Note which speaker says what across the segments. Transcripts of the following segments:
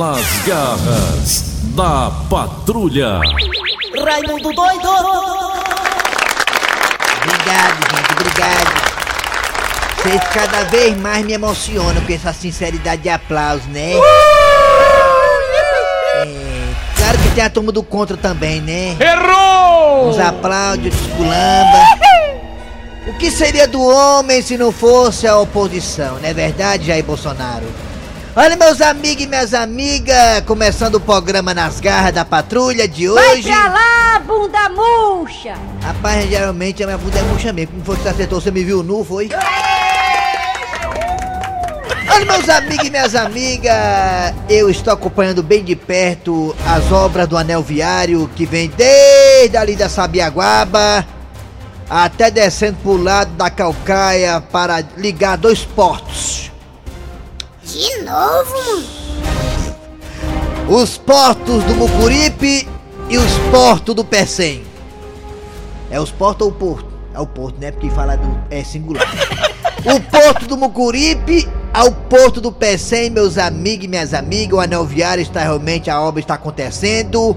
Speaker 1: Nas garras da patrulha.
Speaker 2: Raimundo doido!
Speaker 3: Obrigado, gente, obrigado. Vocês cada vez mais me emocionam com essa sinceridade de aplauso, né? É, claro que tem a turma do contra também, né?
Speaker 4: Errou!
Speaker 3: Uns aplausos, desculamba. O que seria do homem se não fosse a oposição, não é verdade, Jair Bolsonaro? Olha, meus amigos e minhas amigas, começando o programa Nas Garras da Patrulha de
Speaker 5: Vai
Speaker 3: hoje.
Speaker 5: pra lá, bunda murcha!
Speaker 3: Rapaz, geralmente a minha bunda é murcha mesmo. Como foi que você acertou? Você me viu nu, foi? Olha, meus amigos e minhas amigas, eu estou acompanhando bem de perto as obras do anel viário que vem desde ali da Sabiaguaba até descendo pro lado da Calcaia para ligar dois portos.
Speaker 6: De novo?
Speaker 3: Os portos do Mucuripe e os portos do Pecém. É os portos ou o porto? É o porto, né? Porque fala do. É singular. o porto do Mucuripe ao porto do Pecém, meus amigos e minhas amigas. O anel viário está realmente. A obra está acontecendo.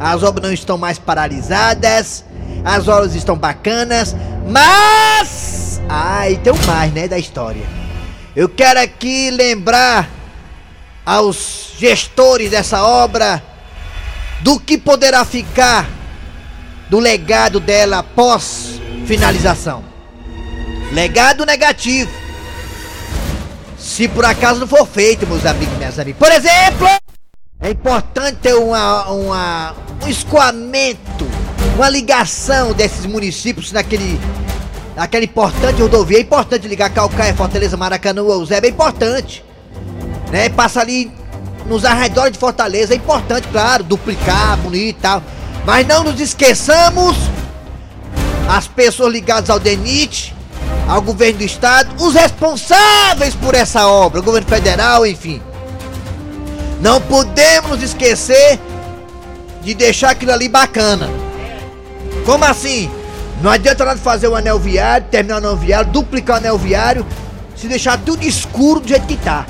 Speaker 3: As obras não estão mais paralisadas. As obras estão bacanas. Mas. Ah, e tem um mais, né? Da história. Eu quero aqui lembrar aos gestores dessa obra do que poderá ficar do legado dela após finalização. Legado negativo. Se por acaso não for feito, meus amigos minhas amigas. Por exemplo, é importante ter uma, uma, um escoamento, uma ligação desses municípios naquele, naquela importante rodovia. É importante ligar Calcaia, Fortaleza, Maracanã, Eusébio, é importante né? Passa ali nos arredores de Fortaleza, é importante, claro, duplicar, bonito e tal. Mas não nos esqueçamos as pessoas ligadas ao DENIT, ao governo do estado, os responsáveis por essa obra, o governo federal, enfim. Não podemos esquecer de deixar aquilo ali bacana. Como assim? Não adianta nada fazer o anel viário, terminar o anel viário, duplicar o anel viário, se deixar tudo escuro do jeito que tá.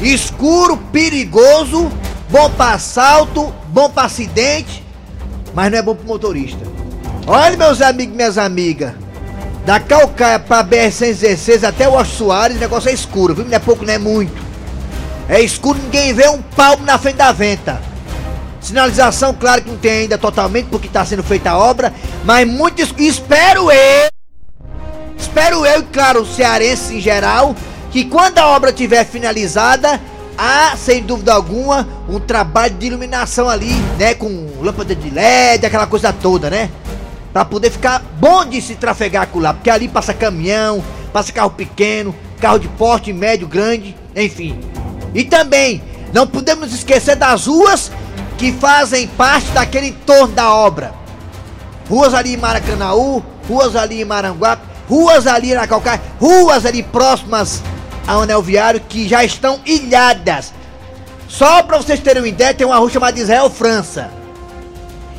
Speaker 3: Escuro, perigoso, bom pra assalto, bom pra acidente, mas não é bom pro motorista. Olha, meus amigos e minhas amigas, da Calcaia pra BR-116 até o Soares, o negócio é escuro, viu? Não é pouco, não é muito. É escuro, ninguém vê um palmo na frente da venta. Sinalização, claro que não tem ainda totalmente, porque tá sendo feita a obra, mas muito. Espero eu, espero eu e, claro, os cearenses em geral, que quando a obra estiver finalizada, há, sem dúvida alguma, um trabalho de iluminação ali, né? Com lâmpada de LED, aquela coisa toda, né? Pra poder ficar bom de se trafegar com lá, porque ali passa caminhão, passa carro pequeno, carro de porte médio, grande, enfim. E também, não podemos esquecer das ruas que fazem parte daquele entorno da obra. Ruas ali em Maracanaú, ruas ali em Maranguape, ruas ali na Calcaia, ruas ali próximas ao anel viário que já estão ilhadas. Só pra vocês terem uma ideia, tem uma rua chamada Israel França,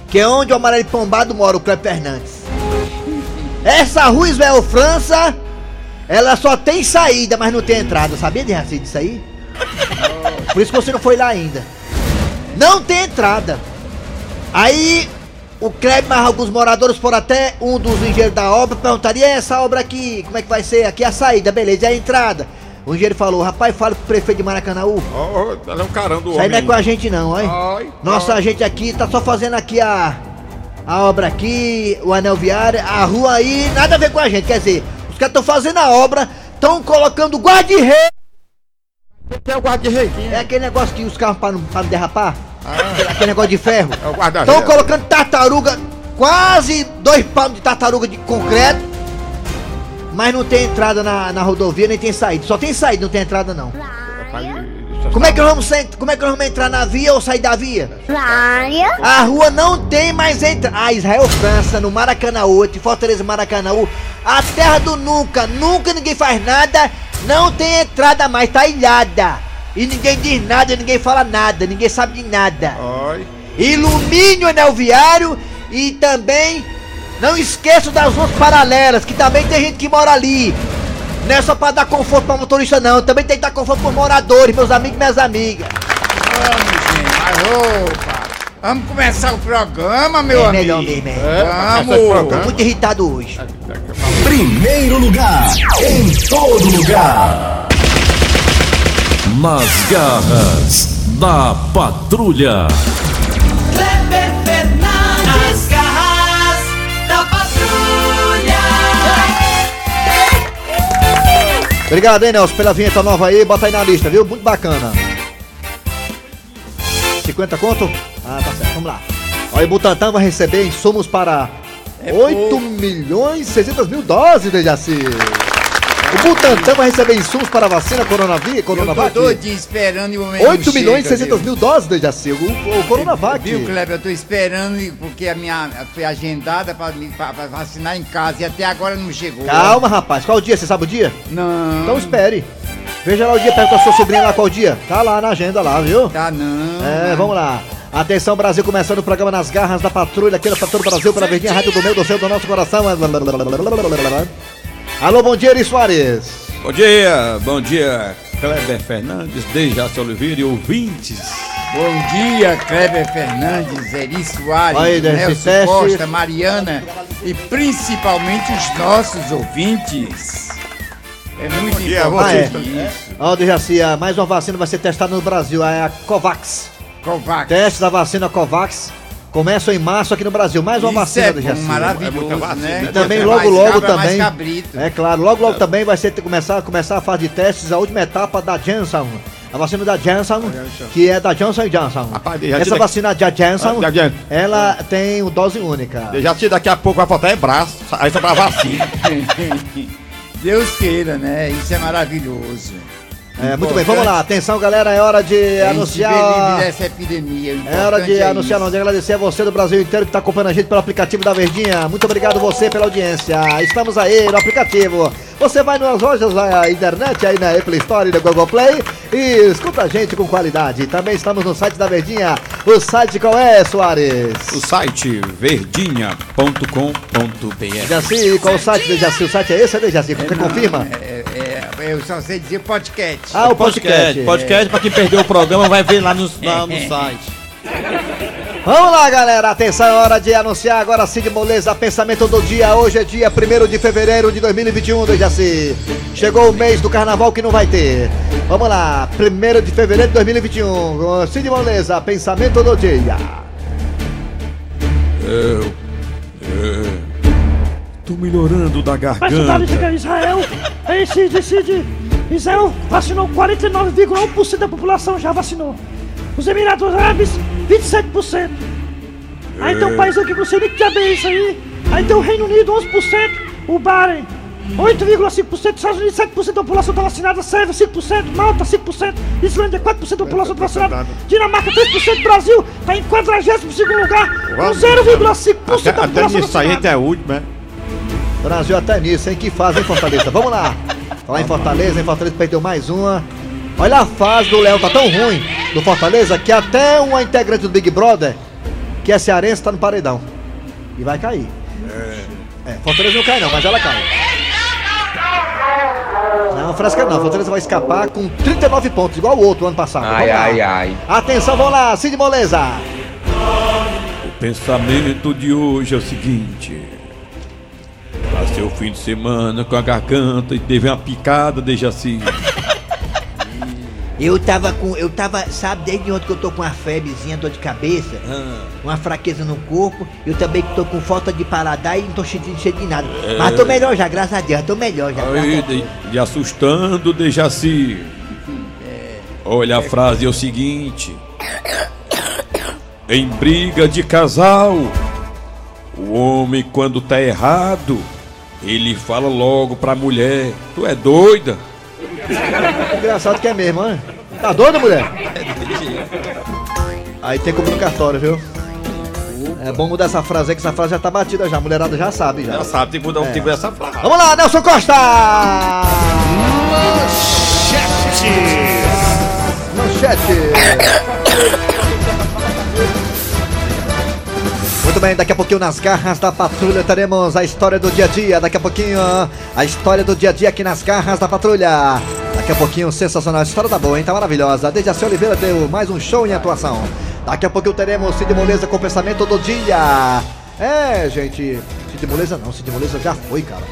Speaker 3: que é onde o amarelo pombado mora, o Cleber Fernandes. Essa rua Israel França, ela só tem saída, mas não tem entrada. Sabia de Raci disso aí? Por isso que você não foi lá ainda. Não tem entrada. Aí o Kleber, mais alguns moradores foram até um dos engenheiros da obra, perguntaria essa obra aqui, como é que vai ser? Aqui é a saída, beleza, e a entrada? O engenheiro falou, rapaz, fala pro prefeito de Maracanãú.
Speaker 4: Ó, ó, ela é um caramba do
Speaker 3: Isso aí
Speaker 4: homem.
Speaker 3: não é com a gente não, olha.
Speaker 4: Ai,
Speaker 3: Nossa
Speaker 4: ai.
Speaker 3: gente aqui tá só fazendo aqui a, a obra aqui, o anel viário, a rua aí, nada a ver com a gente. Quer dizer, os caras estão fazendo a obra, estão colocando guarda-rei.
Speaker 4: Tem o guarda-rei.
Speaker 3: É aquele negócio que os carros para não, pra não derrapar.
Speaker 4: Ah.
Speaker 3: Aquele, negócio de ferro.
Speaker 4: É.
Speaker 3: Estão colocando tartaruga, quase dois palmos de tartaruga de concreto. Mas não tem entrada na, na rodovia, nem tem saída. Só tem saída, não tem entrada não. Como é que nós vamos, sair- como é que nós vamos entrar na via ou sair da via? A rua não tem mais entrada. Ah, Israel França, no Maracanã 8, Fortaleza Maracanãú. A terra do nunca, nunca ninguém faz nada. Não tem entrada mais, tá ilhada. E ninguém diz nada, ninguém fala nada, ninguém sabe de nada.
Speaker 4: Ai,
Speaker 3: Ilumine o anel viário e também não esqueça das ruas paralelas, que também tem gente que mora ali. Não é só pra dar conforto pra motorista não, também tem que dar conforto pros moradores, meus amigos e minhas amigas.
Speaker 7: Mas, opa, vamos começar o programa, meu
Speaker 3: É
Speaker 7: amigo.
Speaker 3: melhor mesmo, é.
Speaker 7: Vamos.
Speaker 3: Tô muito irritado hoje.
Speaker 1: Primeiro lugar, em todo lugar. Nas garras da patrulha.
Speaker 2: Kleber Fernandes, as garras da patrulha.
Speaker 3: Obrigado, hein, Nelson, pela vinheta nova aí. Bota aí na lista, viu? Muito bacana. 50 conto? Ah, tá certo. Vamos lá. Olha, o Butantan vai receber insumos para 8 milhões e 600 mil doses, Dejaci. O Butantan vai receber insumos para a vacina Coronavac.
Speaker 7: Eu tô
Speaker 3: Coronavac.
Speaker 7: doidinho esperando e o momento
Speaker 3: 8 milhões e
Speaker 7: chega,
Speaker 3: 600
Speaker 7: viu?
Speaker 3: mil doses, Dejaci. O, o Coronavac.
Speaker 7: Viu, Kleber? Eu tô esperando porque a minha foi agendada pra vacinar em casa e até agora não chegou.
Speaker 3: Calma, rapaz. Qual o dia? Você sabe o dia?
Speaker 7: Não.
Speaker 3: Então espere. Veja lá o dia, perto da sua sobrinha lá qual dia. Tá lá na agenda lá, viu?
Speaker 7: Tá não.
Speaker 3: É, vamos lá. Atenção, Brasil, começando o programa nas garras da patrulha aqui no Patrulha Brasil, pela Verdinha Rádio do Meio do Céu do Nosso Coração. Alô, bom dia, Eri Soares.
Speaker 4: Bom dia, bom dia, Kleber Fernandes, Dejaci Oliveira e ouvintes.
Speaker 7: Bom dia, Kleber Fernandes, Eri Soares,
Speaker 3: Aí, desse
Speaker 7: Nelson
Speaker 3: teste.
Speaker 7: Costa, Mariana e principalmente os nossos ouvintes. É muito
Speaker 4: dia,
Speaker 7: importante isso.
Speaker 3: Ó, Dejaci, ah, mais uma vacina vai ser testada no Brasil, é a Covax.
Speaker 7: Covax.
Speaker 3: Testes da vacina Covax começam em março aqui no Brasil. Mais uma
Speaker 7: Isso
Speaker 3: vacina,
Speaker 7: é
Speaker 3: Dejaci.
Speaker 7: maravilhoso,
Speaker 4: É vacina,
Speaker 7: né?
Speaker 3: E também
Speaker 7: É
Speaker 3: logo
Speaker 7: mais
Speaker 3: logo também. É claro, logo logo também vai ser começar começar a fase de testes a última etapa da Janssen. A vacina da Janssen, que é da Johnson Johnson.
Speaker 4: Rapaz, já
Speaker 3: Essa vacina da Janssen,
Speaker 4: Ah, da Janssen.
Speaker 3: ela tem o dose única.
Speaker 4: Dejaci daqui a pouco vai faltar é braço, aí só pra vacina.
Speaker 7: Deus queira, né? Isso é maravilhoso.
Speaker 3: É, muito bem, vamos lá. Atenção, galera, é hora de anunciar.
Speaker 7: dessa epidemia.
Speaker 3: É hora de
Speaker 7: é
Speaker 3: anunciar, não, de agradecer a você do Brasil inteiro que está acompanhando a gente pelo aplicativo da Verdinha. Muito obrigado você pela audiência. Estamos aí no aplicativo. Você vai nas lojas da internet, aí na Apple Store e no Google Play e escuta a gente com qualidade. Também estamos no site da Verdinha. O site qual é, Soares?
Speaker 4: O site verdinha.com.br
Speaker 3: Dejaci, qual o site, Dejaci? O site é esse, é Dejaci? Você confirma?
Speaker 7: É, é, eu só sei dizer podcast.
Speaker 3: Ah, o podcast.
Speaker 8: Podcast, pra quem perdeu o programa, vai ver lá no, lá no site.
Speaker 3: Vamos lá, galera. Atenção, é hora de anunciar agora Cid Moleza, pensamento do dia. Hoje é dia 1 de fevereiro de 2021, do Jaci. Chegou o mês do carnaval que não vai ter. Vamos lá, 1 de fevereiro de 2021. com Cid Moleza, pensamento do dia.
Speaker 4: Eu. eu tô melhorando da
Speaker 9: Mas tá dizendo que
Speaker 4: garganta.
Speaker 9: é Israel, ei Cid, Cid, Israel vacinou 49,1% da população já vacinou. Os Emirados Árabes, 27%. Aí tem um país aqui que não sei nem que diabo é isso aí. Aí tem o Reino Unido, 11%. O Bahrein, 8,5%. Estados Unidos, 7% da população está vacinada. Sérvia, 5%. Malta, 5%. Islândia, 4% da população está vacinada. Dinamarca, 3%. Brasil está em 42 lugar, com 0,5% da
Speaker 4: Até, até
Speaker 9: população
Speaker 4: nisso aí é último, né?
Speaker 3: Brasil até nisso, hein? Que fase, hein, Fortaleza? Vamos lá. Falar em Fortaleza, hein? Fortaleza perdeu mais uma. Olha a fase do Léo, tá tão ruim do Fortaleza que até uma integrante do Big Brother, que é cearense, tá no paredão. E vai cair. É, Fortaleza não cai não, mas ela cai. Não, fresca não, Fortaleza vai escapar com 39 pontos, igual o outro ano passado. Ai, ai, ai. Atenção, vamos lá, Cid Moleza.
Speaker 4: O pensamento de hoje é o seguinte. Passei o fim de semana com a garganta e teve uma picada, Dejaci.
Speaker 3: Eu tava com. Eu tava, sabe, desde ontem que eu tô com uma febrezinha, dor de cabeça,
Speaker 4: Ah.
Speaker 3: uma fraqueza no corpo, eu também tô com falta de paladar e não tô sentindo cheio de nada. Mas tô melhor já, graças a Deus, tô melhor já.
Speaker 4: Aí, de, de assustando, Dejaci. Olha, a frase é o seguinte. Em briga de casal, o homem quando tá errado, ele fala logo pra mulher, tu é doida?
Speaker 3: Engraçado que é mesmo, né? Tá doida, mulher? Aí tem como no cartório, viu? É bom mudar essa frase aí, que essa frase já tá batida já. A mulherada já sabe já.
Speaker 4: Já sabe, tem que mudar um tipo dessa frase.
Speaker 3: Vamos lá, Nelson Costa! Manchete! Muito bem, daqui a pouquinho nas garras da patrulha teremos a história do dia a dia. Daqui a pouquinho a história do dia a dia aqui nas garras da patrulha. Daqui a pouquinho, sensacional. História da boa, hein? Tá maravilhosa. Dejaci Oliveira deu mais um show em atuação. Daqui a pouquinho teremos Cid Moleza com o pensamento do dia. É, gente. Cid Moleza não, Cid Moleza já foi, cara.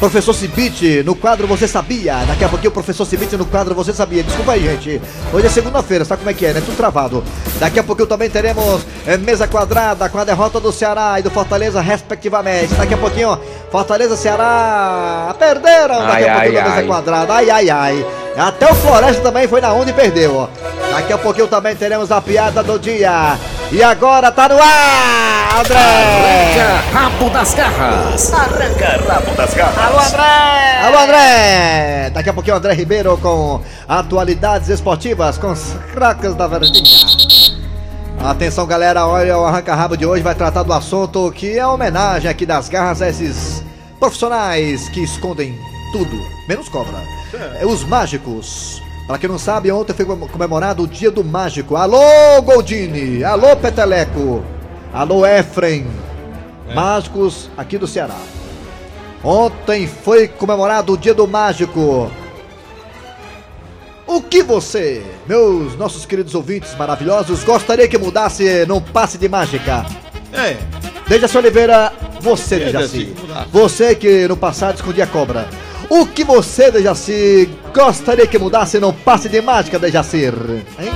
Speaker 3: Professor Cibite, no quadro Você Sabia. Daqui a pouquinho o professor Cibite no quadro Você Sabia. Desculpa aí, gente. Hoje é segunda-feira, sabe como é que é, né? Tudo travado. Daqui a pouquinho também teremos eh, mesa quadrada com a derrota do Ceará e do Fortaleza, respectivamente. Daqui a pouquinho, Fortaleza Ceará perderam. Daqui a
Speaker 8: Ai,
Speaker 3: pouquinho
Speaker 8: ai,
Speaker 3: a mesa
Speaker 8: ai.
Speaker 3: quadrada. Ai, ai, ai. Até o Floresta também foi na onda e perdeu, ó. Daqui a pouquinho também teremos a piada do dia. E agora tá no ar, André!
Speaker 1: Arranca rabo das garras. Arranca rabo das garras.
Speaker 3: Alô, André! Alô, André! Daqui a pouquinho o André Ribeiro com atualidades esportivas com os craques da verdinha. Atenção, galera, olha, o arranca-rabo de hoje vai tratar do assunto que é a homenagem aqui das garras a esses profissionais que escondem tudo, menos cobra. É, os mágicos. Pra quem não sabe, ontem foi comemorado o Dia do Mágico. Alô, Goldini! Alô, Peteleco! Alô, Efrem! Mágicos aqui do Ceará. Ontem foi comemorado o Dia do Mágico. O que você, meus nossos queridos ouvintes maravilhosos, gostaria que mudasse num passe de mágica?
Speaker 4: É.
Speaker 3: Dejaci Oliveira, você,
Speaker 4: É,
Speaker 3: Dejaci. Você que no passado escondia cobra. O que você, Dejaci, gostaria que mudasse num passe de mágica, Dejaci? Hein?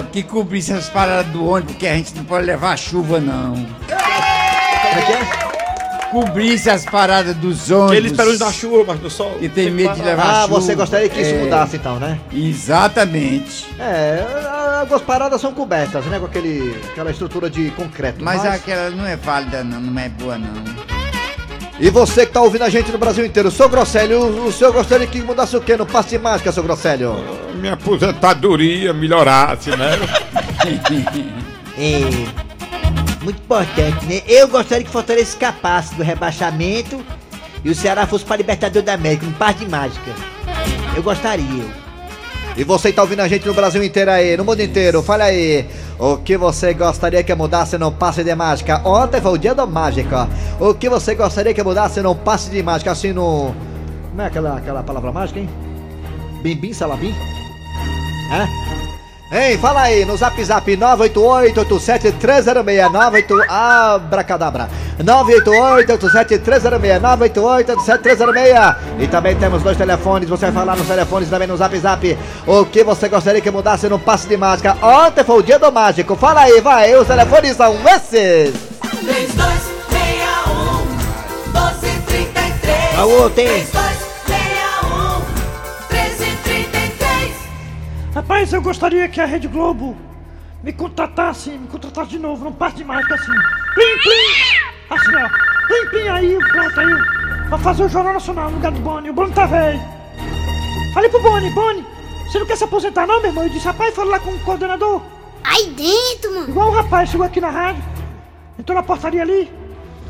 Speaker 7: Oh, que cobrisse as paradas do ônibus, porque a gente não pode levar chuva, não.
Speaker 3: Como é que é?
Speaker 7: Cobrisse as paradas dos ônibus.
Speaker 4: Ele esperou na chuva, mas no sol.
Speaker 7: E tem medo de levar
Speaker 3: Ah,
Speaker 7: chuva.
Speaker 3: você gostaria que isso
Speaker 7: É,
Speaker 3: mudasse então, né?
Speaker 7: Exatamente.
Speaker 3: É, algumas paradas são cobertas, né? Com aquele, aquela estrutura de concreto.
Speaker 7: Mas, aquela não é válida, não. Não é boa, não.
Speaker 3: E você que tá ouvindo a gente no Brasil inteiro, seu Grosselio, o, senhor gostaria que mudasse o quê no passe de mágica, seu Grosselio?
Speaker 4: Minha aposentadoria melhorasse, né?
Speaker 3: É. Muito importante, né? Eu gostaria que Fortaleza escapasse do rebaixamento e o Ceará fosse para Libertador da América, um par de mágica. Eu gostaria. E você tá ouvindo a gente no Brasil inteiro aí, no mundo inteiro, fala aí. O que você gostaria que mudasse num passe de mágica? Ontem foi o dia da mágica. O que você gostaria que mudasse num passe de mágica, assim no... Como é aquela, aquela palavra mágica, hein? Bim bim salabim? Hã? Hein, fala aí no zap zap 988-87306 Abracadabra. 988-87306 E também temos dois telefones, você vai falar nos telefones também no zap zap. O que você gostaria que mudasse no passe de mágica? Ontem foi o dia do mágico, fala aí, vai, os telefones são esses.
Speaker 2: 3261 1233
Speaker 3: Alô, tem?
Speaker 2: 3261
Speaker 9: Rapaz, eu gostaria que a Rede Globo me contratasse, me contratasse de novo, num passe de mágica assim. Plim, plim! Assim, ó. Plim, plim aí, pronto aí. Pra fazer o Jornal Nacional no lugar do Boni. O Boni tá velho. Falei pro Boni, Boni, você não quer se aposentar não, meu irmão? Eu disse, rapaz, fala lá com o coordenador.
Speaker 6: Aí dentro, mano.
Speaker 9: Igual o rapaz chegou aqui na rádio, entrou na portaria ali,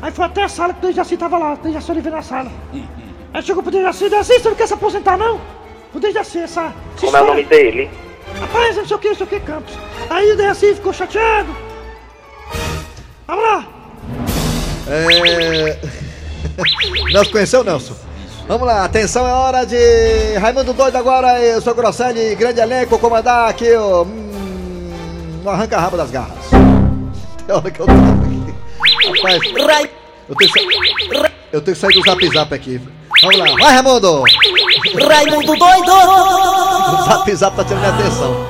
Speaker 9: aí foi até a sala que o Dejaci tava lá, o Dejaci Oliveira na sala. Aí chegou pro Dejaci, Dejaci, você não quer se aposentar não? O Dejaci, essa... essa
Speaker 10: Como é o nome dele?
Speaker 9: Rapaz, não sei o que, não sei o que, Campos. Aí o Dejaci ficou chateado. Vamos lá.
Speaker 3: É... Nelson conheceu, Nelson? Vamos lá, atenção, é hora de Raimundo Doido agora, eu sou Grosselli, grande elenco, comandar aqui o... Hum, o arranca-rabo das garras. É hora que eu tô aqui. Rapaz, eu tenho, que sa- eu tenho que sair do zap zap aqui. Vamos lá, vai Raimundo!
Speaker 2: Raimundo doido!
Speaker 3: O zap zap tá tirando minha atenção.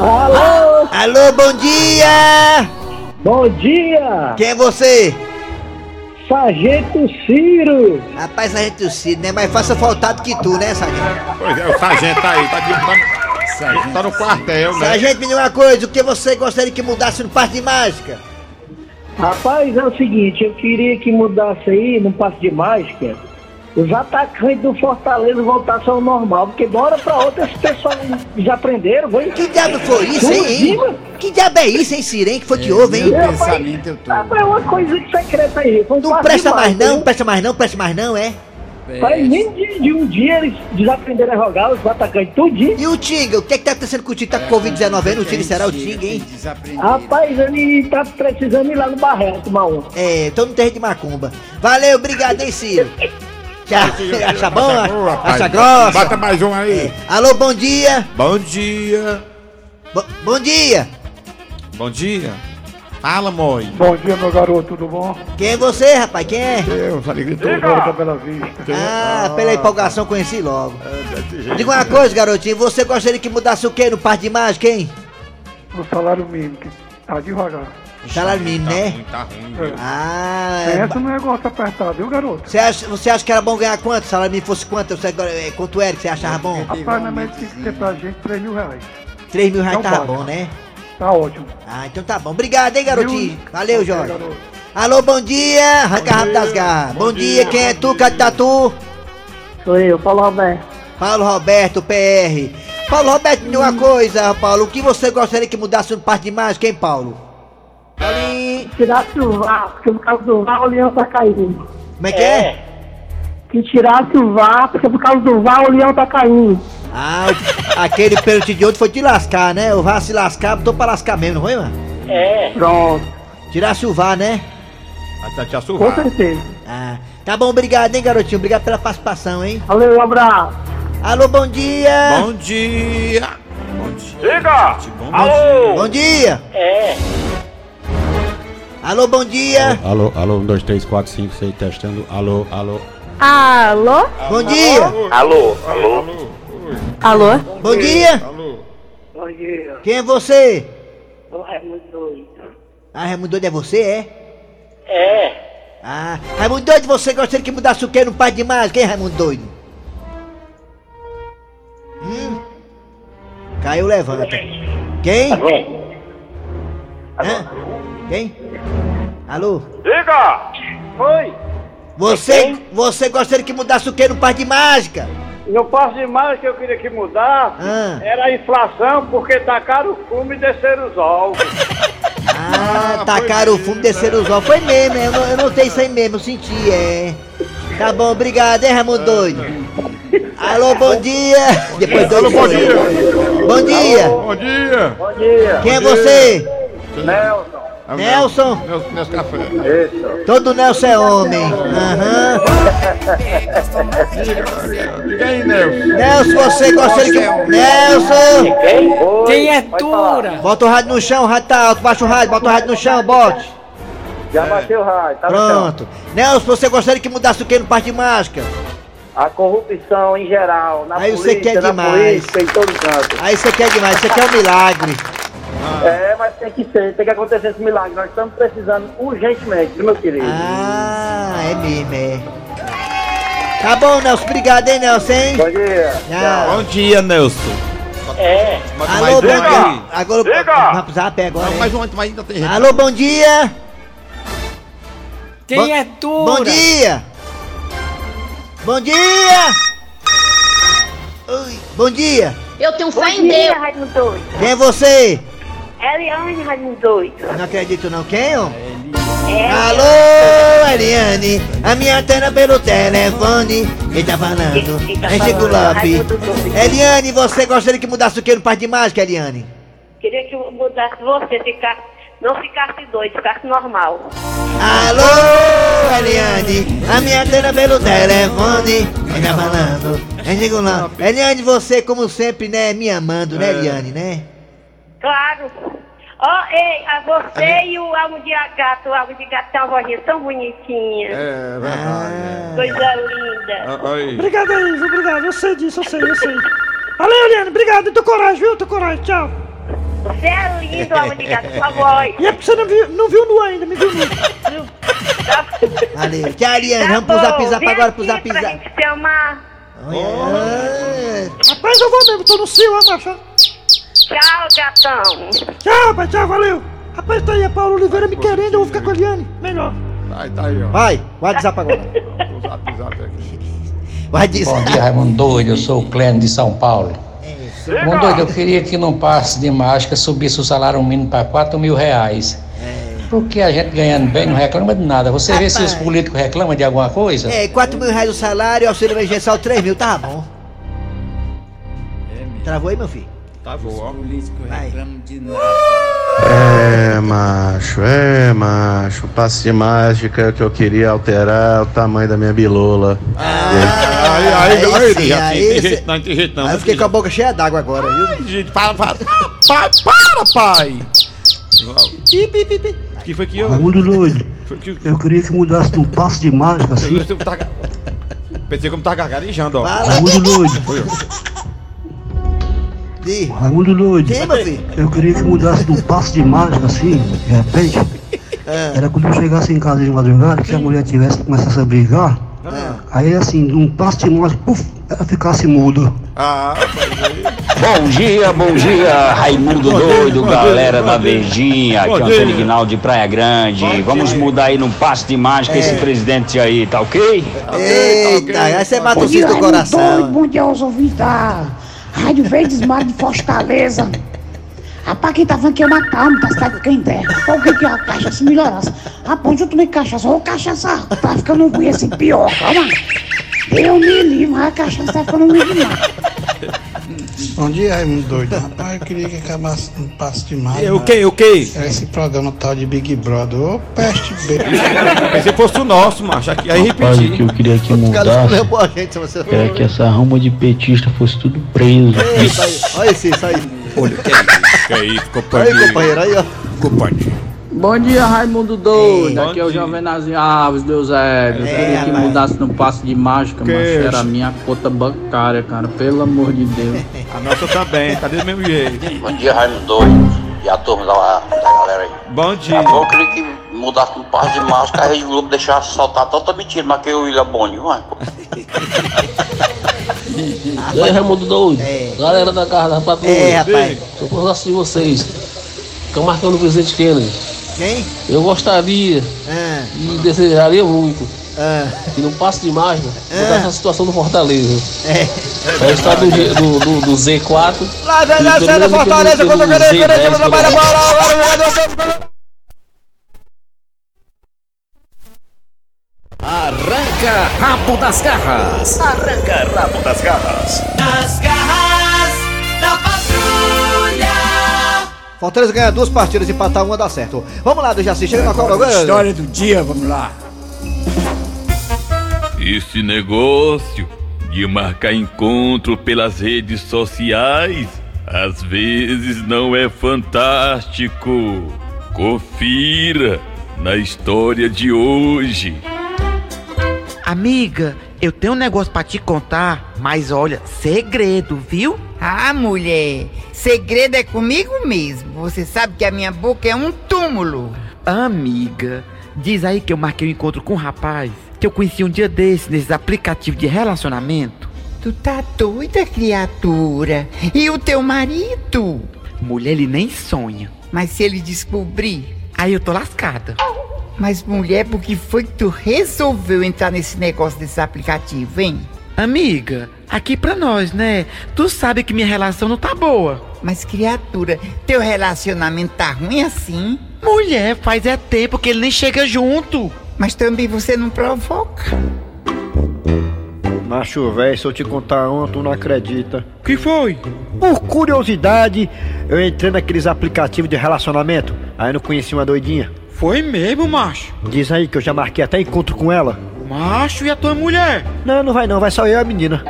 Speaker 9: Alô?
Speaker 3: Alô, bom dia!
Speaker 9: Bom dia!
Speaker 3: Quem é você?
Speaker 9: Sargento Ciro!
Speaker 3: Rapaz, sargento Cid, né? Mais fácil faltado que tu, né, sargento?
Speaker 4: Pois é, o sargento aí, tá, aqui, tá, tá no quartel, né?
Speaker 3: Sargento, me diga uma coisa, o que você gostaria que mudasse no Parque de Mágica?
Speaker 9: Rapaz, é o seguinte, eu queria que mudasse aí, no passe de mágica, os atacantes do Fortaleza voltassem ao normal, porque de uma hora pra outra esse pessoal já aprenderam, foi?
Speaker 3: Que diabo foi isso, hein? hein? Que diabo é isso, hein, Sirene? Que foi que houve, hein?
Speaker 7: Meu pensamento eu tô.
Speaker 9: É uma coisa secreta aí. Foi
Speaker 3: Não presta mais
Speaker 9: mágica,
Speaker 3: não,
Speaker 9: hein?
Speaker 3: presta mais não, presta mais não, é?
Speaker 9: Mas nem de, de um dia eles desaprenderam a jogar, os atacantes tudinho.
Speaker 3: E o Tinga, o que é que tá acontecendo com o Tinga? Tá com Covid-19 aí? No Tinga será o Tinga, hein?
Speaker 9: Rapaz, ele tá precisando ir lá no Barreiro tomar um.
Speaker 3: É, então não tem de macumba. Valeu, obrigado, hein, Ciro? Acha, acha bom? Acha grossa?
Speaker 4: Bota mais um aí.
Speaker 3: Alô, bom dia.
Speaker 4: Bom dia.
Speaker 3: Bo- bom dia.
Speaker 8: Bom dia. Fala, mãe.
Speaker 9: Bom dia, meu garoto, tudo bom?
Speaker 3: Quem é você, rapaz? Quem é?
Speaker 4: Eu falei gritou.
Speaker 9: Garoto Bela Vista.
Speaker 3: Ah, pela empolgação conheci logo. Diga uma coisa, garotinho. Você gostaria que mudasse o quê no par de mágica, hein?
Speaker 9: O salário mínimo, que tá devagar.
Speaker 3: Salário mínimo, né?
Speaker 8: Ruim, tá ruim, viu?
Speaker 3: Ah, é
Speaker 9: Essa não é negócio apertado, viu, garoto?
Speaker 3: Você acha, você acha que era bom ganhar quanto? Se o salário mínimo fosse quanto? Você, eh, quanto era que você achava bom?
Speaker 9: Rapaz, na média tem que ter pra gente 3 mil reais.
Speaker 3: 3 mil reais
Speaker 9: Não pode.
Speaker 3: bom, né?
Speaker 9: Tá ótimo.
Speaker 3: Ah, então tá bom. Obrigado, hein, garotinho. Valeu, Jorge. Alô, bom dia. Arranca rápido das garras. Bom, dia. quem é tu, Catatu?
Speaker 9: Sou eu, Paulo Roberto.
Speaker 3: Paulo Roberto, PR. Paulo Roberto, me diga uma coisa, Paulo. O que você gostaria que mudasse no parte de mágica, hein, Paulo?
Speaker 9: Tirasse o VAR, porque por causa do VAR o leão tá caindo.
Speaker 3: Como é que é?
Speaker 9: Que tirasse o VAR, porque por causa do VAR o leão tá caindo.
Speaker 3: Ah, aquele pênalti de outro foi te lascar, né? O VAR se lascar, botou pra lascar mesmo, não foi, mano?
Speaker 9: Pronto,
Speaker 3: Tirasse o VAR, né?
Speaker 4: Até te
Speaker 9: com
Speaker 4: assurrar.
Speaker 9: certeza.
Speaker 3: Ah, tá bom, obrigado, hein, garotinho? Obrigado pela participação, hein?
Speaker 9: Valeu, um abraço.
Speaker 3: Alô, bom dia!
Speaker 8: Bom dia. Bom dia.
Speaker 10: Diga!
Speaker 8: Bom
Speaker 10: Alô!
Speaker 3: Bom dia! É! Alô, bom dia!
Speaker 11: Alô, alô, 1, 2, 3, 4, 5, 6, testando. Alô, alô.
Speaker 5: Alô?
Speaker 3: Bom dia!
Speaker 10: Alô! Alô!
Speaker 5: Alô?
Speaker 3: Bom dia!
Speaker 9: Bom dia.
Speaker 3: Quem é você?
Speaker 9: O Raimundo doido.
Speaker 3: Ah, Raimundo Doido é você, é? É. Ah, Raimundo Doido, você gostaria que mudasse o quê no pai de mágica, hein, Raimundo Doido? Hum? Caiu, levanta. Quem? Hã? Quem? Alô?
Speaker 10: Diga! Oi!
Speaker 3: Você, você gostaria que mudasse o quê no pai de mágica?
Speaker 10: No passo de que eu queria que mudasse
Speaker 3: Ah.
Speaker 10: era a inflação, porque tacaram o fumo e desceram os ovos.
Speaker 3: Ah, tacaram o fumo, desceram os ovos. Foi mesmo, eu, não- eu notei isso aí mesmo, eu senti, é. Tá bom, obrigado, hein, Raimundo Doido? Alô, bom dia! Depois doido
Speaker 4: bom
Speaker 3: sou
Speaker 4: dia.
Speaker 3: Bom dia!
Speaker 4: Bom dia.
Speaker 10: Bom dia!
Speaker 3: Quem é você?
Speaker 10: Nelson!
Speaker 4: É
Speaker 3: Nelson?
Speaker 4: Nelson, Nelson Café.
Speaker 10: Isso!
Speaker 3: Todo Nelson é homem. Aham.
Speaker 4: Diga aí, Nelson.
Speaker 3: Nelson, você gostaria que. Nelson!
Speaker 10: Quem?
Speaker 5: É
Speaker 10: falar.
Speaker 3: Bota o rádio no chão, o rádio tá alto, baixa o rádio, bota o rádio no chão, bote.
Speaker 10: Já bateu o raio, tá.
Speaker 3: Pronto. Nelson, você gostaria que mudasse o que no parte de máscara?
Speaker 10: A corrupção em geral, na
Speaker 3: Aí você
Speaker 10: polícia,
Speaker 3: quer
Speaker 10: na
Speaker 3: demais.
Speaker 10: política, em todo canto.
Speaker 3: Aí você quer demais, você quer um milagre.
Speaker 10: É, mas tem que ser, tem que acontecer esse milagre. Nós estamos precisando urgentemente, viu, meu querido.
Speaker 3: Ah, é mesmo, é. Tá bom, Nelson, obrigado, hein, Nelson, hein?
Speaker 10: Bom dia!
Speaker 3: Tchau.
Speaker 8: Bom dia, Nelson.
Speaker 10: É.
Speaker 3: Alô, bom dia. Agora
Speaker 10: Diga.
Speaker 3: vamos pro zap agora.
Speaker 8: Não, mais um, mas ainda tem gente.
Speaker 3: Alô, bom dia.
Speaker 5: Quem
Speaker 3: Bom-
Speaker 5: é tu?
Speaker 3: Bom dia! Bom dia! Oi, bom dia!
Speaker 6: Eu tenho fé em Deus.
Speaker 9: Raimundo doido.
Speaker 3: Quem é você?
Speaker 9: Eliane, Raimundo doido.
Speaker 3: Não acredito não, quem? ó? Alô, Eliane, a minha antena pelo telefone, quem tá falando? É Chico Lopes. Eliane, você gostaria que mudasse o que no Parque de Mágica, Eliane?
Speaker 9: Queria que eu mudasse você, ficar, não ficasse doido, ficasse normal.
Speaker 3: Alô, Eliane, a minha antena pelo telefone, quem tá falando? É Chico Lopes. Eliane, você como sempre, né, me amando, né, Eliane, né?
Speaker 9: Claro. Ó, ei, a você e o almo de gato, o almo de gato tem uma vozinha tão bonitinha.
Speaker 4: É
Speaker 3: Ah,
Speaker 9: Coisa linda.
Speaker 4: Aí.
Speaker 9: Obrigado aí, obrigado. Eu sei disso, eu sei, eu sei. Valeu, Eliane, obrigado. Eu tô coragem, viu? Tô coragem, tchau. Você é lindo, almo de gato, sua voz. E é porque você não viu, não viu nu ainda, me viu nu. Viu?
Speaker 3: valeu. Tchau, Eliane,
Speaker 9: Tá
Speaker 3: vamos pro zap zap agora, pro
Speaker 9: aqui
Speaker 3: zap
Speaker 9: pra
Speaker 3: zap.
Speaker 9: gente se amar.
Speaker 3: Olha.
Speaker 9: Rapaz, eu vou mesmo, tô no cio, ó, macho. Tchau, gatão. Tchau, pai, tchau, valeu. Rapaz, tá aí a Paulo Oliveira me querendo, eu vou ficar com a Eliane. Melhor.
Speaker 4: Tá, tá aí, ó.
Speaker 3: Vai, WhatsApp agora.
Speaker 4: Zap, zap aqui.
Speaker 3: Vai dizer.
Speaker 11: Bom dia, Raimundo Doido. Eu sou o Clênio de São Paulo. Raimundo Doido, eu queria que num passe de mágica subisse o salário mínimo para 4 mil reais. Porque a gente ganhando bem não reclama de nada. Você vê se os
Speaker 3: Rapaz.
Speaker 11: políticos reclamam de alguma coisa?
Speaker 3: É, 4 mil reais o salário, auxílio emergencial 3 mil, tá bom. Travou aí, meu filho?
Speaker 8: Tá bom, ó.
Speaker 3: Vai.
Speaker 7: de nada.
Speaker 12: É, macho, é, macho. Passe de mágica que eu queria alterar o tamanho da minha bilola.
Speaker 4: Aí, aí,
Speaker 3: aí
Speaker 4: aí,
Speaker 3: sim,
Speaker 4: já
Speaker 3: aí
Speaker 4: tem, jeito não, tem jeito não.
Speaker 3: Aí eu fiquei com a boca cheia d'água agora, viu?
Speaker 4: Gente, para, para. Pai, para, pai. O que foi que eu...
Speaker 13: Raimundo doido, eu queria que mudasse um passo de mágica assim.
Speaker 4: Pensei como tá gargarejando, ó.
Speaker 13: Raimundo doido,
Speaker 3: Di.
Speaker 13: Raimundo doido,
Speaker 3: Sim, meu filho.
Speaker 13: eu queria que mudasse de um passo de mágica assim, de repente.
Speaker 3: Ah.
Speaker 13: Era quando eu chegasse em casa de madrugada, que a mulher tivesse começasse a brigar.
Speaker 3: Ah.
Speaker 13: Aí assim, de um passo de mágica, puf, ela ficasse muda.
Speaker 4: Ah,
Speaker 14: Bom dia, bom dia, Raimundo
Speaker 4: Bom
Speaker 14: Doido,
Speaker 4: bom
Speaker 14: galera da
Speaker 4: bom dia.
Speaker 14: Verdinha, aqui é o. Antônio Guinaldo de Praia Grande. Vamos mudar aí num passo de mágica esse presidente aí, tá ok?
Speaker 3: Eita, aí você mata o
Speaker 15: Bom dia,
Speaker 3: cisco do
Speaker 15: Raimundo Doido,
Speaker 3: coração.
Speaker 15: bom dia aos ouvintes da Rádio Verdes Mar de Fortaleza. Rapaz, quem tá falando que é uma calma da cidade de Canindé. Por que que a cachaça melhorasse? Rapaz, eu tomei cachaça, ô cachaça, tá ficando ruim assim, pior, calma. Eu me livro, a cachaça tá ficando ruim demais.
Speaker 16: Bom dia, Raimundo Doido. Rapaz, eu queria que acabasse um passo de mais.
Speaker 4: O que, o que?
Speaker 16: Esse programa tal de Big Brother. Ô, peste.
Speaker 4: Pensei que fosse o nosso, macho. Aqui, aí
Speaker 11: Rapaz, o que eu queria que
Speaker 3: Os caras
Speaker 11: mudasse
Speaker 3: se
Speaker 11: era que essa rama de petista fosse tudo preso.
Speaker 3: Eita, aí. Olha isso, isso aí.
Speaker 4: Olha, que é isso? Que é isso,
Speaker 3: Aí,
Speaker 4: companheiro?
Speaker 3: companheiro, aí, ó.
Speaker 4: Companheiro.
Speaker 17: Bom dia, Raimundo Doido. Aqui é o. Jovenazinho Alves, Deus é. Eu
Speaker 3: É,
Speaker 17: queria que mudasse no passo de mágica,
Speaker 4: Que
Speaker 17: mas era a minha conta bancária, cara. Pelo amor de Deus.
Speaker 4: A nossa também, tá do mesmo jeito.
Speaker 14: Bom dia, Raimundo Doido. E a turma da, da galera aí.
Speaker 4: Bom dia.
Speaker 14: Eu queria que mudasse um passo de mágica, a Rede Globo deixasse soltar tanta mentira, mas que o William Boni, vai.
Speaker 11: E aí, Raimundo Doido?
Speaker 3: É.
Speaker 11: Galera da casa da patrulha.
Speaker 3: É, rapaz.
Speaker 11: Eu gosto de vocês. Ficam marcando o presidente Kennedy.
Speaker 3: Quem?
Speaker 11: Eu gostaria
Speaker 3: Ah,
Speaker 11: e desejaria muito
Speaker 3: ah,
Speaker 11: que no passo de mágica
Speaker 3: É.
Speaker 11: mudasse a situação do Fortaleza.
Speaker 3: é.
Speaker 11: O resultado do, do, do, do Z4.
Speaker 3: Lá vem a cena, Fortaleza, contra o
Speaker 11: pelo
Speaker 3: Corinthians,
Speaker 11: Z10,
Speaker 3: Corinthians,
Speaker 11: pelo
Speaker 3: trabalha a bola, agora o jogador...
Speaker 1: Arranca rabo das garras. Arranca rabo das garras.
Speaker 2: Nas garras
Speaker 3: Fortaleza ganha duas partidas, empatar uma dá certo. Vamos lá, Dejaci, chega na cobra agora.
Speaker 7: História do dia, vamos lá.
Speaker 18: Esse negócio de marcar encontro pelas redes sociais às vezes não é fantástico. Confira na história de hoje.
Speaker 19: Amiga, eu tenho um negócio pra te contar, mas olha, segredo, viu?
Speaker 20: Ah, mulher, segredo é comigo mesmo. Você sabe que a minha boca é um túmulo.
Speaker 19: Amiga, diz aí que eu marquei um encontro com um rapaz que eu conheci um dia desse nesses aplicativos de relacionamento.
Speaker 20: Tu tá doida, criatura? E o teu marido?
Speaker 19: Mulher, ele nem sonha.
Speaker 20: Mas se ele descobrir?
Speaker 19: Aí eu tô lascada.
Speaker 20: Mas mulher, por que foi que tu resolveu entrar nesse negócio desse aplicativo, hein?
Speaker 19: Amiga, aqui pra nós, né? Tu sabe que minha relação não tá boa.
Speaker 20: Mas criatura, teu relacionamento tá ruim assim?
Speaker 19: Mulher, faz é tempo que ele nem chega junto.
Speaker 20: Mas também você não provoca.
Speaker 10: Macho, velho, se eu te contar uma, tu não acredita.
Speaker 19: Que foi?
Speaker 10: Por curiosidade, eu entrei naqueles aplicativos de relacionamento. Aí não conheci uma doidinha.
Speaker 19: Foi mesmo, macho?
Speaker 10: Diz aí que eu já marquei até encontro com ela.
Speaker 19: Macho, e a tua mulher?
Speaker 10: Não, não vai não, vai só eu e a menina.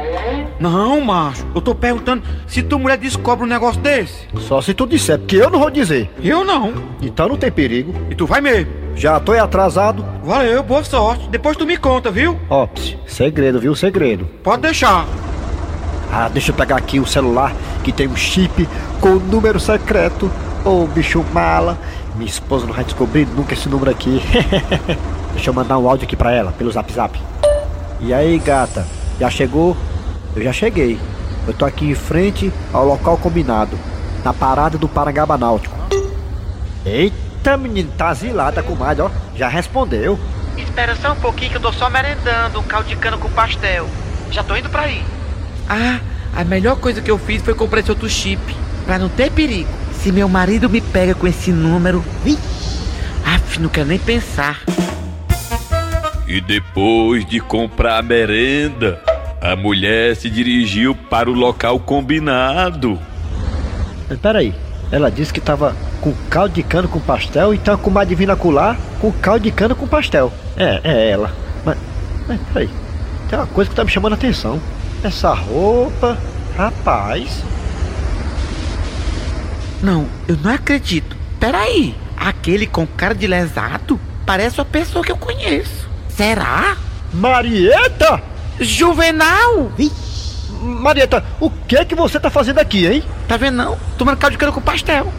Speaker 19: Não, macho, eu tô perguntando se tua mulher descobre um negócio desse.
Speaker 10: Só se tu disser, porque eu não vou dizer.
Speaker 19: Eu não.
Speaker 10: Então não tem perigo.
Speaker 19: E tu vai mesmo.
Speaker 10: Já tô atrasado.
Speaker 19: Valeu, boa sorte. Depois tu me conta, viu?
Speaker 10: Ó, segredo, viu? Segredo.
Speaker 19: Pode deixar.
Speaker 10: Ah, deixa eu pegar aqui o celular que tem um chip com o número secreto. Ô, bicho mala. Minha esposa não vai descobrir nunca esse número aqui. deixa eu mandar um áudio aqui pra ela, pelo zap zap. E aí, gata? Já chegou? Eu já cheguei. Eu tô aqui em frente ao local combinado. Na parada do Parangaba Náutico. Eita, menino, tá asilada, comadre, ó. Já respondeu.
Speaker 19: Espera só um pouquinho que eu tô só merendando um caldo de cana com pastel. Já tô indo pra aí. Ah, a melhor coisa que eu fiz foi comprar esse outro chip. Pra não ter perigo. Se meu marido me pega com esse número. Ih, af, não quero nem pensar.
Speaker 18: E depois de comprar a merenda, a mulher se dirigiu para o local combinado.
Speaker 10: Mas peraí, ela disse que tava com caldo de cana com pastel e tem uma comadre vindo acular com caldo de cana com pastel. É, é ela. Mas, mas peraí, tem uma coisa que tá me chamando a atenção. Essa roupa, rapaz.
Speaker 19: Não, eu não acredito. Peraí, aquele com cara de lesado parece uma pessoa que eu conheço. Será?
Speaker 10: Marieta?
Speaker 19: Juvenal!
Speaker 10: Marieta, o que que você tá fazendo aqui, hein?
Speaker 19: Tá vendo não? Tomando caldo de cana com pastel.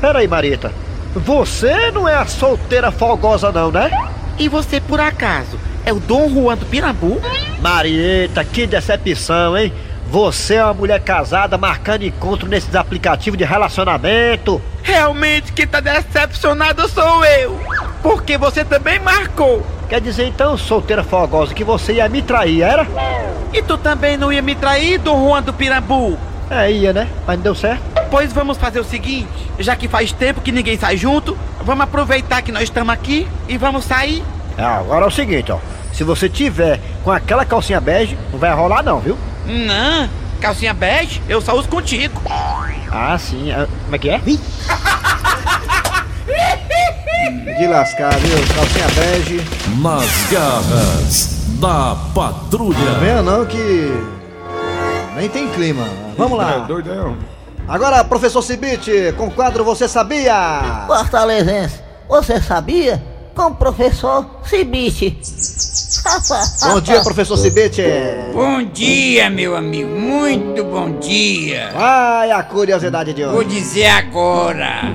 Speaker 10: Peraí, Marieta. Você não é a solteira folgosa não, né?
Speaker 19: E você, por acaso, é o Dom Juan do Pirambu?
Speaker 10: Marieta, que decepção, hein? Você é uma mulher casada marcando encontro nesses aplicativos de relacionamento.
Speaker 19: Realmente quem tá decepcionado sou eu. Porque você também marcou.
Speaker 10: Quer dizer então, solteira folgosa, que você ia me trair, era?
Speaker 19: E tu também não ia me trair, Dom Juan do Pirambu?
Speaker 10: É, ia, né? Mas não deu certo.
Speaker 19: Pois vamos fazer o seguinte, já que faz tempo que ninguém sai junto, vamos aproveitar que nós estamos aqui e vamos sair.
Speaker 10: Ah, agora é o seguinte, ó. Se você tiver com aquela calcinha bege, não vai rolar não, viu?
Speaker 19: Não, calcinha bege, eu só uso contigo.
Speaker 10: Ah, sim. Ah, Como é que é?
Speaker 3: De lascar, viu? Calcinha bege.
Speaker 1: Nas garras da patrulha.
Speaker 3: Venha não que. Nem tem clima. Vamos lá.
Speaker 4: doidão.
Speaker 3: Agora, professor Cibite, com o quadro Você Sabia?
Speaker 21: Fortalezense, você sabia? Com o professor Cibite.
Speaker 3: Bom dia, professor Cibite.
Speaker 7: Bom dia, meu amigo. Muito bom dia.
Speaker 3: Vai a curiosidade de
Speaker 7: Vou
Speaker 3: hoje.
Speaker 7: dizer agora.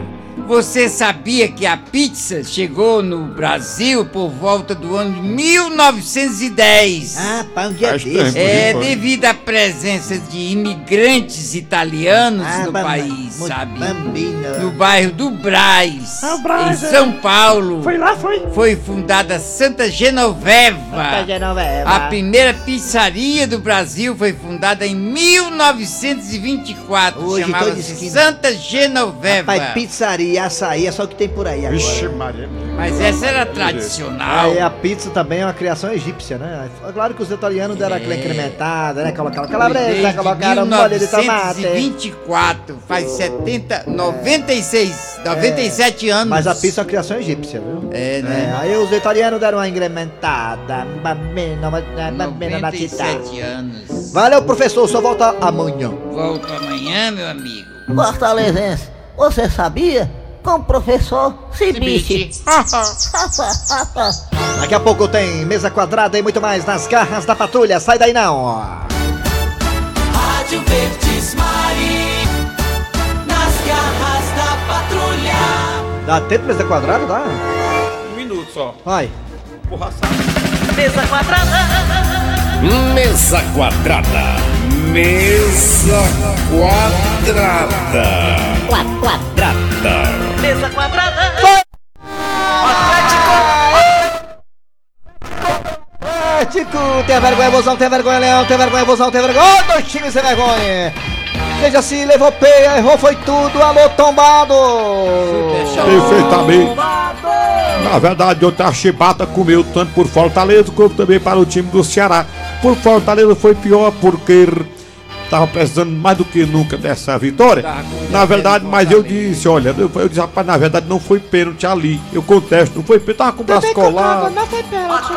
Speaker 7: Você sabia que a pizza chegou no Brasil por volta do ano de 1910?
Speaker 3: Ah, pá, um dia
Speaker 4: Faz
Speaker 3: desse.
Speaker 4: tempo.
Speaker 7: É
Speaker 4: Foi.
Speaker 7: devido à presença de imigrantes italianos
Speaker 3: Ah,
Speaker 7: no
Speaker 3: bam-
Speaker 7: país, sabe?
Speaker 3: bambino.
Speaker 7: No bairro do Braz,
Speaker 9: Ah, Braz,
Speaker 7: em
Speaker 9: é.
Speaker 7: São Paulo,
Speaker 9: Foi lá, foi?
Speaker 7: foi fundada Santa Genoveva.
Speaker 3: Santa Genoveva.
Speaker 7: A primeira pizzaria do Brasil foi fundada em 1924.
Speaker 3: Hoje, toda
Speaker 7: Chamava-se
Speaker 3: esquina.
Speaker 7: Santa Genoveva.
Speaker 3: Rapaz, pizzaria, açaí, é só o que tem por aí agora.
Speaker 4: Vixe, Maria.
Speaker 7: Mas essa era tradicional.
Speaker 3: Aí a pizza também é uma criação egípcia, né? É claro que os italianos deram aquela incrementada, né? Colocaram calabresa, colocaram molho de tomate.
Speaker 7: 1924, faz 70, 96, 97 anos.
Speaker 3: Mas a pizza é uma criação egípcia, viu?
Speaker 7: É,
Speaker 3: É,
Speaker 7: né?
Speaker 3: aí os italianos deram uma incrementada. bambina, bambina na tita.
Speaker 7: 97 anos.
Speaker 3: Valeu, professor, só volta amanhã.
Speaker 7: Volto amanhã, meu amigo.
Speaker 21: Fortalezense, você sabia? Com o professor Cibite.
Speaker 3: Daqui a pouco tem mesa quadrada e muito mais nas garras da patrulha. Sai daí não.
Speaker 2: Rádio Verdes Mari. Nas garras da patrulha.
Speaker 3: Dá tempo mesa quadrada? Dá?
Speaker 4: Um minuto só.
Speaker 3: Vai.
Speaker 4: Porra,
Speaker 19: Mesa quadrada.
Speaker 1: Mesa quadrada. Mesa quadrada. Quadrada.
Speaker 19: Mesa quadrada.
Speaker 3: Atlético, tem vergonha, vozão, tem vergonha, Leão, tem vergonha, vozão, tem vergonha. Ô, dois times sem vergonha. Veja se levou peia, errou, foi tudo. Alô, tombado.
Speaker 4: Perfeitamente. Na verdade, eu a chibata comeu tanto por Fortaleza como também para o time do Ceará. Por Fortaleza foi pior porque tava precisando mais do que nunca dessa vitória. Na verdade, mas eu disse, olha, eu, eu disse, rapaz, na verdade não foi pênalti ali. Eu contesto, não foi pênalti, tava com o braço colado.
Speaker 9: Não foi pênalti.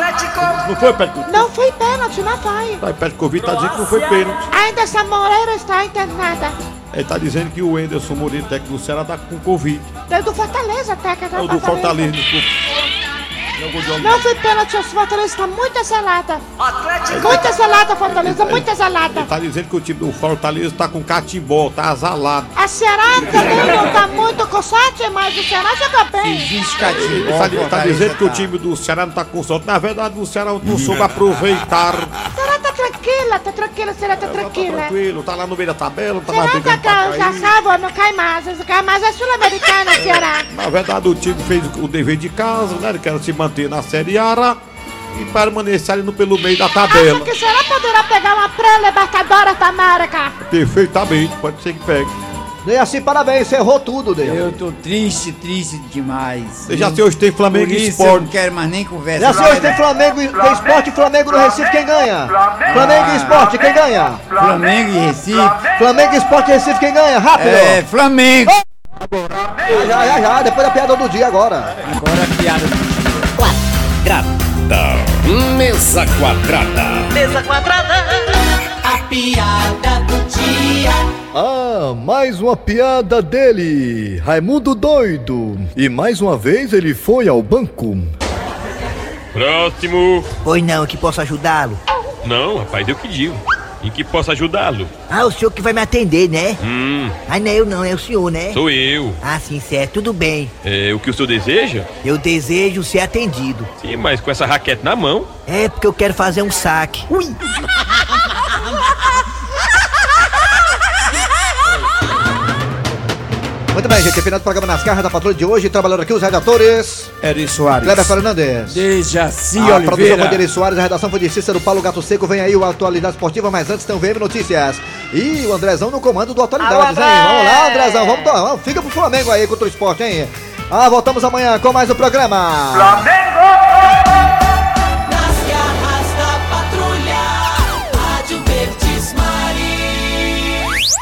Speaker 4: Não foi pênalti.
Speaker 9: Não foi pênalti, não foi.
Speaker 4: Aí Petkovic tá dizendo que não foi pênalti.
Speaker 9: Ainda essa Moreira está internada.
Speaker 4: Ele tá dizendo que o Enderson Moreira, técnico do Ceará, tá com Covid.
Speaker 9: É do Fortaleza, técnica.
Speaker 4: É o do Fortaleza, desculpa.
Speaker 9: Foi pênalti, o Fortaleza está muito zelada. Muito zelada, Fortaleza, muito zelada.
Speaker 4: Ele tá dizendo que o time do Fortaleza tá com catimbó, tá azalado.
Speaker 9: A Ceará também não está muito coçate, mas o Ceará joga bem.
Speaker 4: Tá, tá dizendo que o time do Ceará não tá com sorte. Na verdade, o Ceará não soube aproveitar.
Speaker 9: Tá tranquila, tá tranquila, a Ceará tá tranquila.
Speaker 4: Tranquilo, tá lá no meio da tabela, não tá lá
Speaker 9: Ceará
Speaker 4: brigando
Speaker 9: tá,
Speaker 4: pra
Speaker 9: já sabe, não cai mais, não cai mais, é sul-americana, Ceará.
Speaker 4: Na verdade, o time fez o dever de casa, né? Ele quer se manter na Série A e permanecer ali no, pelo meio da tabela.
Speaker 9: Acho que será poderá pegar uma pré-libertadora da América.
Speaker 4: Perfeitamente, pode ser que pegue.
Speaker 3: Dei assim, parabéns, você errou tudo, Dei.
Speaker 7: Eu tô triste, triste demais.
Speaker 4: Sei, hoje tem Flamengo e
Speaker 7: isso eu
Speaker 4: Sport.
Speaker 7: não quero mais nem
Speaker 3: Já
Speaker 7: conversa.
Speaker 3: sei, hoje tem Flamengo, e- tem Esporte e Flamengo no Recife, quem ganha? Flamengo e Esporte, quem ganha?
Speaker 7: Flamengo e Recife.
Speaker 3: Flamengo e Esporte e Recife, quem ganha? Rápido!
Speaker 7: É, Flamengo.
Speaker 3: Já, já, já, já, depois da piada do dia agora.
Speaker 7: Agora a piada do
Speaker 22: Quadrada. Mesa quadrada.
Speaker 20: Mesa quadrada. A piada do dia.
Speaker 1: Ah, mais uma piada dele, Raimundo Doido. E mais uma vez ele foi ao banco.
Speaker 4: Próximo.
Speaker 23: Pois não, que posso ajudá-lo.
Speaker 4: Não, rapaz, eu que digo. Em que posso ajudá-lo?
Speaker 23: Ah, o senhor que vai me atender, né?
Speaker 4: Hum,
Speaker 23: Ah, não é eu não, é o senhor, né?
Speaker 4: sou eu.
Speaker 23: Ah, sim, certo, tudo bem.
Speaker 4: É, o que o senhor deseja?
Speaker 23: Eu desejo ser atendido.
Speaker 4: Sim, mas com essa raquete na mão.
Speaker 23: É porque eu quero fazer um saque. Ui!
Speaker 3: Muito bem, gente. Final do programa nas garras da patrulha de hoje. Trabalhando aqui os redatores.
Speaker 7: Eri Soares.
Speaker 3: Kleber Fernandes.
Speaker 7: Dejaci
Speaker 3: a produção
Speaker 7: Oliveira.
Speaker 3: foi de Eri Soares, a redação foi de Cícero Paulo Gato Seco. Vem aí o Atualidade Esportiva, mas antes tem o VM Notícias. E o Andrezão no comando do Atualidades, hein? Vamos lá, Andrezão. Vamos, vamos, fica pro Flamengo aí contra o esporte, hein? Ah, voltamos amanhã com mais um programa.
Speaker 20: Flamengo!